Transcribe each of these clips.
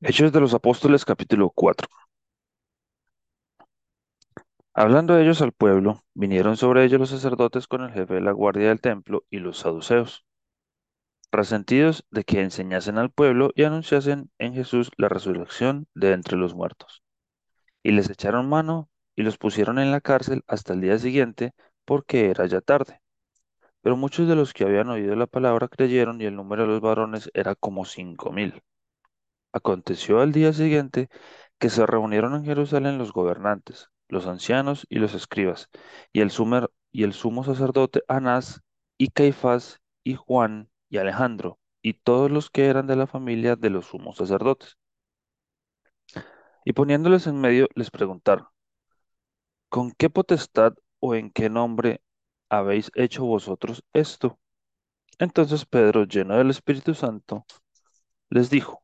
Hechos de los Apóstoles capítulo 4. Hablando ellos al pueblo, vinieron sobre ellos los sacerdotes con el jefe de la guardia del templo y los saduceos, resentidos de que enseñasen al pueblo y anunciasen en Jesús la resurrección de entre los muertos. Y les echaron mano y los pusieron en la cárcel hasta el día siguiente, porque era ya tarde. Pero muchos de los que habían oído la palabra creyeron y el número de los varones era como cinco mil. Aconteció al día siguiente que se reunieron en Jerusalén los gobernantes, los ancianos y los escribas, y el, sumer- y el sumo sacerdote Anás, y Caifás, y Juan, y Alejandro, y todos los que eran de la familia de los sumos sacerdotes. Y poniéndoles en medio, les preguntaron, ¿con qué potestad o en qué nombre habéis hecho vosotros esto? Entonces Pedro, lleno del Espíritu Santo, les dijo,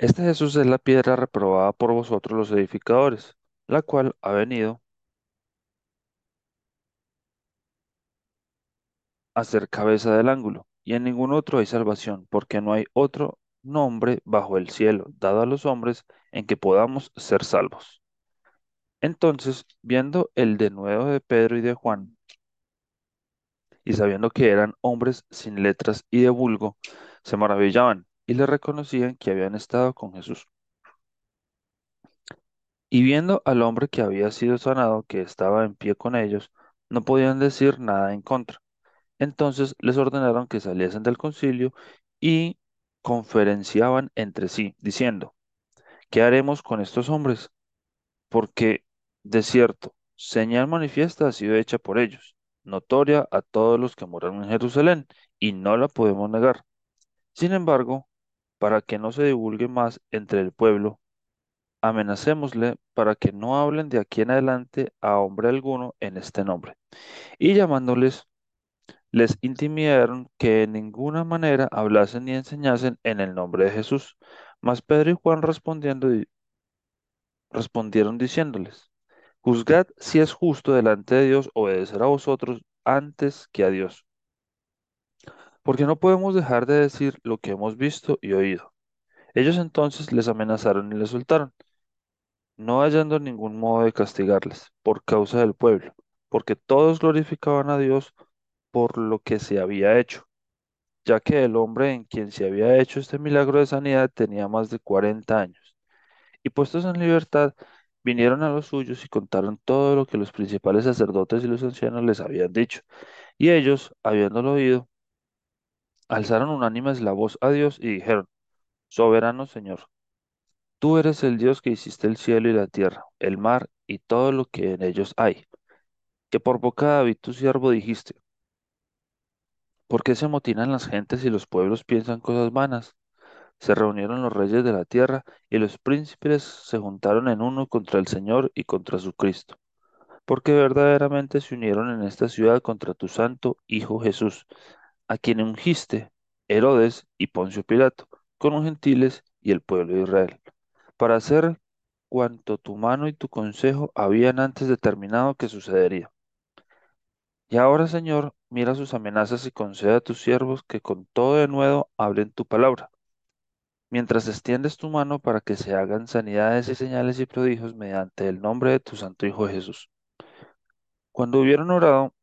Este Jesús es la piedra reprobada por vosotros los edificadores, la cual ha venido a ser cabeza del ángulo, y en ningún otro hay salvación, porque no hay otro nombre bajo el cielo dado a los hombres en que podamos ser salvos. Entonces, viendo el denuedo de Pedro y de Juan, y sabiendo que eran hombres sin letras y de vulgo, se maravillaban y le reconocían que habían estado con Jesús. Y viendo al hombre que había sido sanado, que estaba en pie con ellos, no podían decir nada en contra Entonces les ordenaron que saliesen del concilio y conferenciaban entre sí, diciendo, ¿qué haremos con estos hombres? Porque, de cierto, señal manifiesta ha sido hecha por ellos, notoria a todos los que moran en Jerusalén, y no la podemos negar. Sin embargo, para que no se divulgue más entre el pueblo, amenacémosle para que no hablen de aquí en adelante a hombre alguno en este nombre. Y llamándoles les intimidaron que en ninguna manera hablasen ni enseñasen en el nombre de Jesús. Mas Pedro y Juan respondiendo, di- respondieron diciéndoles, Juzgad si es justo delante de Dios obedecer a vosotros antes que a Dios, porque no podemos dejar de decir lo que hemos visto y oído. Ellos entonces les amenazaron y les soltaron, no hallando ningún modo de castigarles por causa del pueblo, porque todos glorificaban a Dios por lo que se había hecho. ya que el hombre en quien se había hecho este milagro de sanidad tenía más de 40 años. Y puestos en libertad, vinieron a los suyos y contaron todo lo que los principales sacerdotes y los ancianos les habían dicho. Y ellos, habiéndolo oído, alzaron unánimes la voz a Dios y dijeron, Soberano Señor, tú eres el Dios que hiciste el cielo y la tierra, el mar y todo lo que en ellos hay, que por boca de David tu siervo dijiste, ¿por qué se amotinan las gentes y los pueblos piensan cosas vanas? Se reunieron los reyes de la tierra y los príncipes se juntaron en uno contra el Señor y contra su Cristo, porque verdaderamente se unieron en esta ciudad contra tu santo Hijo Jesús, a quien ungiste Herodes y Poncio Pilato, con los gentiles y el pueblo de Israel, para hacer cuanto tu mano y tu consejo habían antes determinado que sucedería. Y ahora, Señor, mira sus amenazas y concede a tus siervos que con todo de nuevo hablen tu palabra mientras extiendes tu mano para que se hagan sanidades y señales y prodigios mediante el nombre de tu Santo Hijo Jesús. Cuando hubieron orado,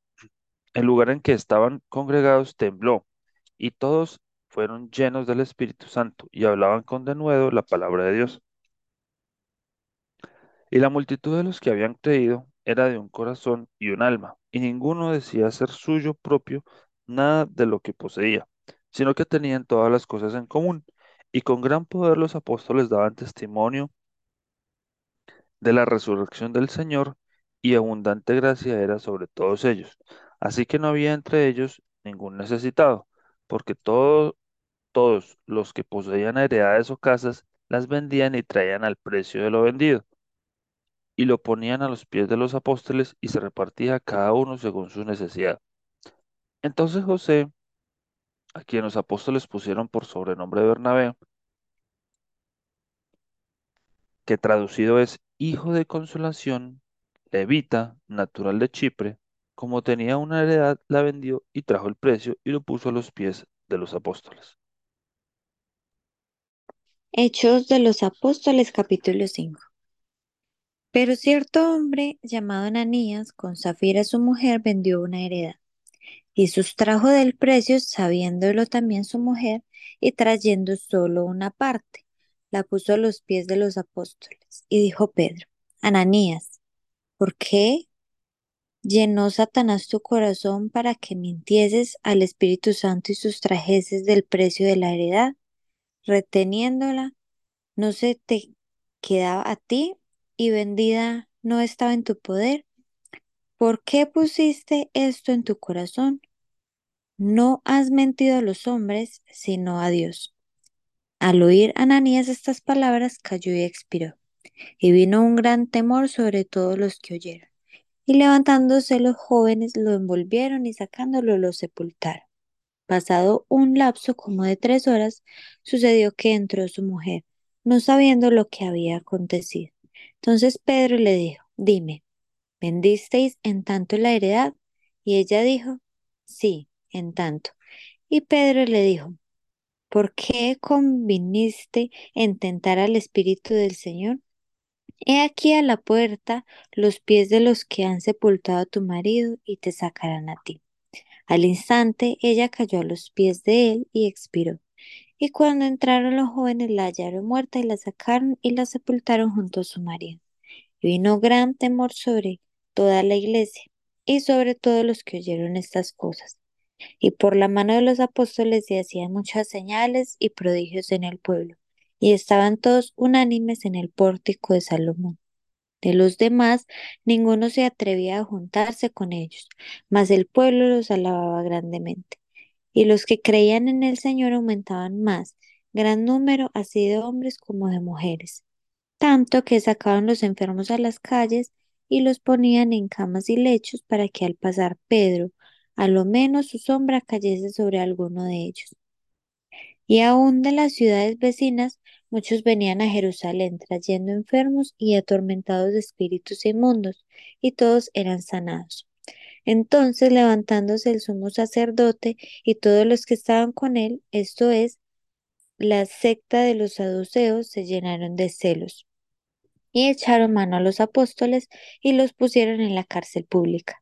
el lugar en que estaban congregados tembló, y todos fueron llenos del Espíritu Santo y hablaban con denuedo la palabra de Dios. Y la multitud de los que habían creído era de un corazón y un alma, y ninguno decía ser suyo propio nada de lo que poseía, sino que tenían todas las cosas en común. Y con gran poder los apóstoles daban testimonio de la resurrección del Señor, y abundante gracia era sobre todos ellos. Así que no había entre ellos ningún necesitado, porque todo- todos los que poseían heredades o casas las vendían y traían al precio de lo vendido, y lo ponían a los pies de los apóstoles y se repartía cada uno según su necesidad. Entonces José, a quien los apóstoles pusieron por sobrenombre Bernabé, que traducido es hijo de consolación, levita, natural de Chipre, como tenía una heredad, la vendió y trajo el precio y lo puso a los pies de los apóstoles. Hechos de los Apóstoles capítulo 5. Pero cierto hombre llamado Ananías, con Zafira su mujer, vendió una heredad y sustrajo del precio, sabiéndolo también su mujer, y trayendo solo una parte, la puso a los pies de los apóstoles. Y dijo Pedro, Ananías, ¿por qué llenó Satanás tu corazón para que mintieses al Espíritu Santo y sustrajeses del precio de la heredad, reteniéndola? ¿No se te quedaba a ti y vendida no estaba en tu poder? ¿Por qué pusiste esto en tu corazón? No has mentido a los hombres, sino a Dios. Al oír Ananías estas palabras, cayó y expiró. Y vino un gran temor sobre todos los que oyeron. Y levantándose los jóvenes lo envolvieron y sacándolo lo sepultaron. Pasado un lapso como de tres horas, sucedió que entró su mujer, no sabiendo lo que había acontecido. Entonces Pedro le dijo, dime, ¿vendisteis en tanto la heredad? Y ella dijo, sí, en tanto. Y Pedro le dijo, ¿por qué conviniste en tentar al Espíritu del Señor? He aquí a la puerta los pies de los que han sepultado a tu marido y te sacarán a ti. Al instante ella cayó a los pies de él y expiró. Y cuando entraron los jóvenes la hallaron muerta y la sacaron y la sepultaron junto a su marido. Y vino gran temor sobre toda la iglesia y sobre todos los que oyeron estas cosas. Y por la mano de los apóstoles se hacían muchas señales y prodigios en el pueblo, y estaban todos unánimes en el pórtico de Salomón. De los demás, ninguno se atrevía a juntarse con ellos, mas el pueblo los alababa grandemente. Y los que creían en el Señor aumentaban más, gran número así de hombres como de mujeres, tanto que sacaban los enfermos a las calles y los ponían en camas y lechos para que al pasar Pedro a lo menos su sombra cayese sobre alguno de ellos. Y aún de las ciudades vecinas, muchos venían a Jerusalén trayendo enfermos y atormentados de espíritus inmundos, y todos eran sanados. Entonces, levantándose el sumo sacerdote y todos los que estaban con él, esto es, la secta de los saduceos, se llenaron de celos y echaron mano a los apóstoles y los pusieron en la cárcel pública.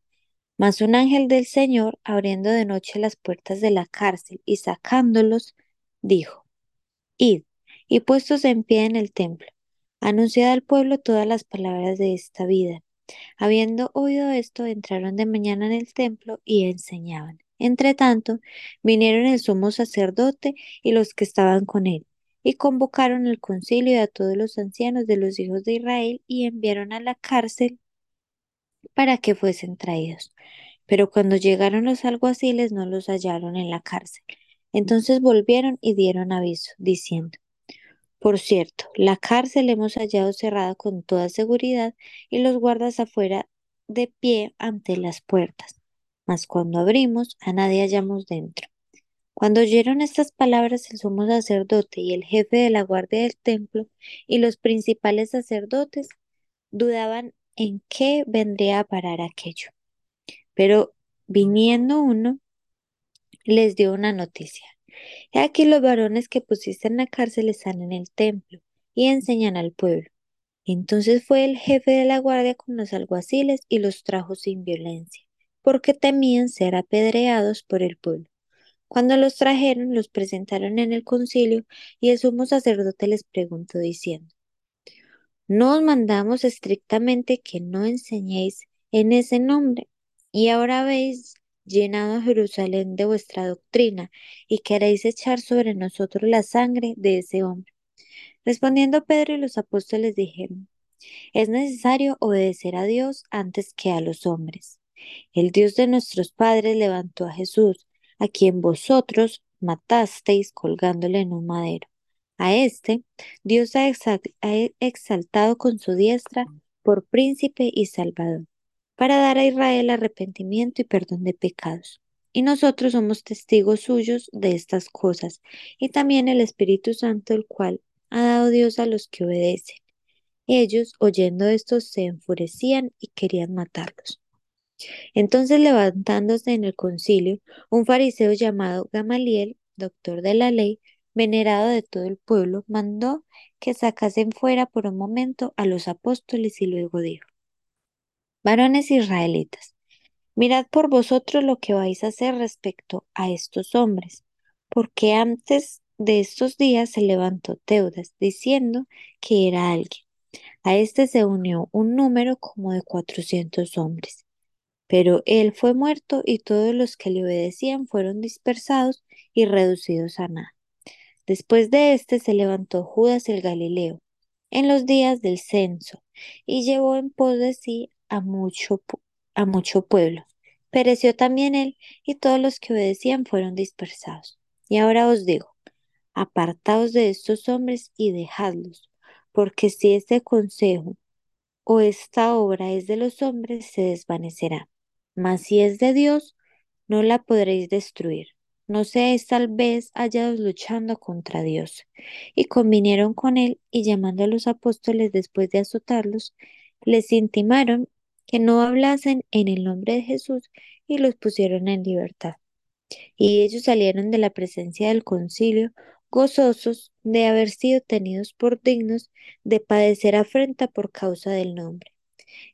Mas un ángel del Señor, abriendo de noche las puertas de la cárcel y sacándolos, dijo, Id, y puestos en pie en el templo, anunciad al pueblo todas las palabras de esta vida. Habiendo oído esto, entraron de mañana en el templo y enseñaban. Entre tanto, vinieron el sumo sacerdote y los que estaban con él, y convocaron el concilio a todos los ancianos de los hijos de Israel y enviaron a la cárcel para que fuesen traídos. Pero cuando llegaron los alguaciles no los hallaron en la cárcel. Entonces volvieron y dieron aviso, diciendo, Por cierto, la cárcel hemos hallado cerrada con toda seguridad y los guardas afuera de pie ante las puertas. Mas cuando abrimos, a nadie hallamos dentro. Cuando oyeron estas palabras el sumo sacerdote y el jefe de la guardia del templo y los principales sacerdotes dudaban en qué vendría a parar aquello. Pero viniendo uno, les dio una noticia. He aquí los varones que pusiste en la cárcel están en el templo y enseñan al pueblo. Entonces fue el jefe de la guardia con los alguaciles y los trajo sin violencia, porque temían ser apedreados por el pueblo. Cuando los trajeron, los presentaron en el concilio y el sumo sacerdote les preguntó diciendo, no os mandamos estrictamente que no enseñéis en ese nombre, y ahora habéis llenado Jerusalén de vuestra doctrina, y queréis echar sobre nosotros la sangre de ese hombre. Respondiendo Pedro y los apóstoles dijeron, es necesario obedecer a Dios antes que a los hombres. El Dios de nuestros padres levantó a Jesús, a quien vosotros matasteis colgándole en un madero. A este Dios ha exaltado con su diestra por príncipe y salvador, para dar a Israel arrepentimiento y perdón de pecados. Y nosotros somos testigos suyos de estas cosas, y también el Espíritu Santo, el cual ha dado Dios a los que obedecen. Ellos, oyendo esto, se enfurecían y querían matarlos. Entonces, levantándose en el concilio, un fariseo llamado Gamaliel, doctor de la ley, venerado de todo el pueblo, mandó que sacasen fuera por un momento a los apóstoles y luego dijo, varones israelitas, mirad por vosotros lo que vais a hacer respecto a estos hombres, porque antes de estos días se levantó Teudas diciendo que era alguien. A este se unió un número como de cuatrocientos hombres. Pero él fue muerto y todos los que le obedecían fueron dispersados y reducidos a nada. Después de éste se levantó Judas el Galileo en los días del censo y llevó en pos de sí a mucho, a mucho pueblo. Pereció también él y todos los que obedecían fueron dispersados. Y ahora os digo, apartaos de estos hombres y dejadlos, porque si este consejo o esta obra es de los hombres, se desvanecerá. Mas si es de Dios, no la podréis destruir. No seáis tal vez hallados luchando contra Dios. Y convinieron con él, y llamando a los apóstoles después de azotarlos, les intimaron que no hablasen en el nombre de Jesús, y los pusieron en libertad. Y ellos salieron de la presencia del concilio, gozosos de haber sido tenidos por dignos de padecer afrenta por causa del nombre.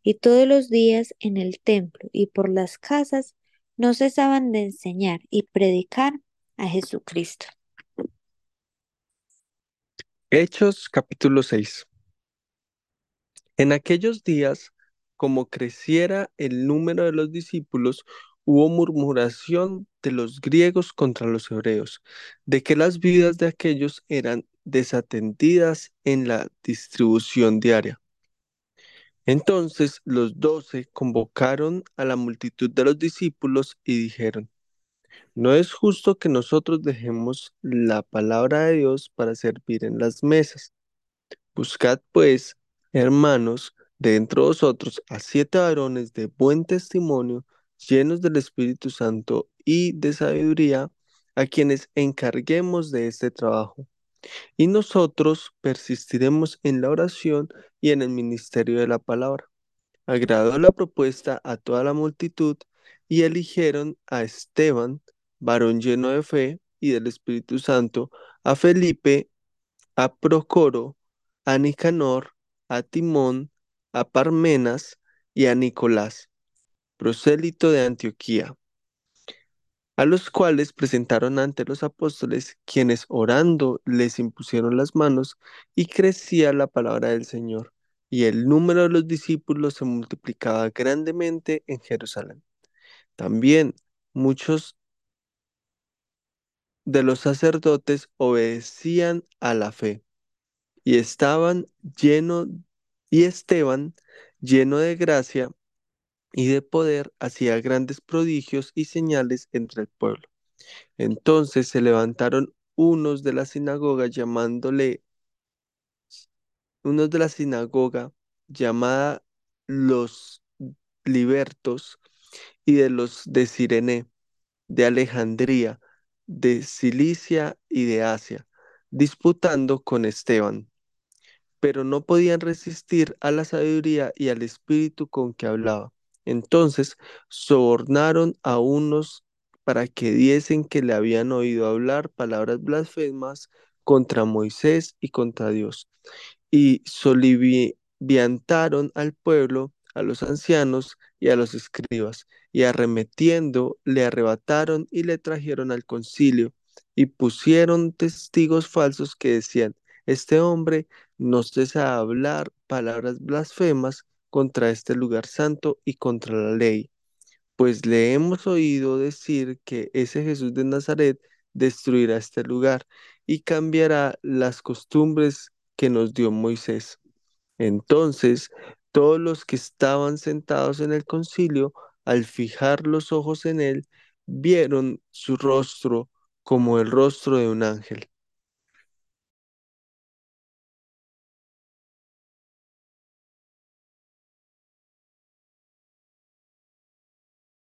Y todos los días en el templo y por las casas no cesaban de enseñar y predicar a Jesucristo. Hechos capítulo 6. En aquellos días, como creciera el número de los discípulos, hubo murmuración de los griegos contra los hebreos, de que las vidas de aquellos eran desatendidas en la distribución diaria. Entonces los doce convocaron a la multitud de los discípulos y dijeron, no es justo que nosotros dejemos la palabra de Dios para servir en las mesas. Buscad pues, hermanos, de entre vosotros a siete varones de buen testimonio, llenos del Espíritu Santo y de sabiduría, a quienes encarguemos de este trabajo. Y nosotros persistiremos en la oración y en el ministerio de la palabra. Agradó la propuesta a toda la multitud y eligieron a Esteban, varón lleno de fe y del Espíritu Santo, a Felipe, a Procoro, a Nicanor, a Timón, a Parmenas y a Nicolás, prosélito de Antioquía a los cuales presentaron ante los apóstoles, quienes orando les impusieron las manos, y crecía la palabra del Señor, y el número de los discípulos se multiplicaba grandemente en Jerusalén. También muchos de los sacerdotes obedecían a la fe, y estaban lleno y Esteban lleno de gracia y de poder hacía grandes prodigios y señales entre el pueblo. Entonces se levantaron unos de la sinagoga llamándole, unos de la sinagoga llamada los libertos y de los de Sirene, de Alejandría, de Cilicia y de Asia, disputando con Esteban pero no podían resistir a la sabiduría y al espíritu con que hablaba. Entonces sobornaron a unos para que diesen que le habían oído hablar palabras blasfemas contra Moisés y contra Dios. Y soliviantaron al pueblo, a los ancianos y a los escribas, y arremetiendo le arrebataron y le trajeron al concilio, y pusieron testigos falsos que decían, este hombre no cesa hablar palabras blasfemas contra este lugar santo y contra la ley. Pues le hemos oído decir que ese Jesús de Nazaret destruirá este lugar y cambiará las costumbres que nos dio Moisés. Entonces, todos los que estaban sentados en el concilio, al fijar los ojos en él, vieron su rostro como el rostro de un ángel.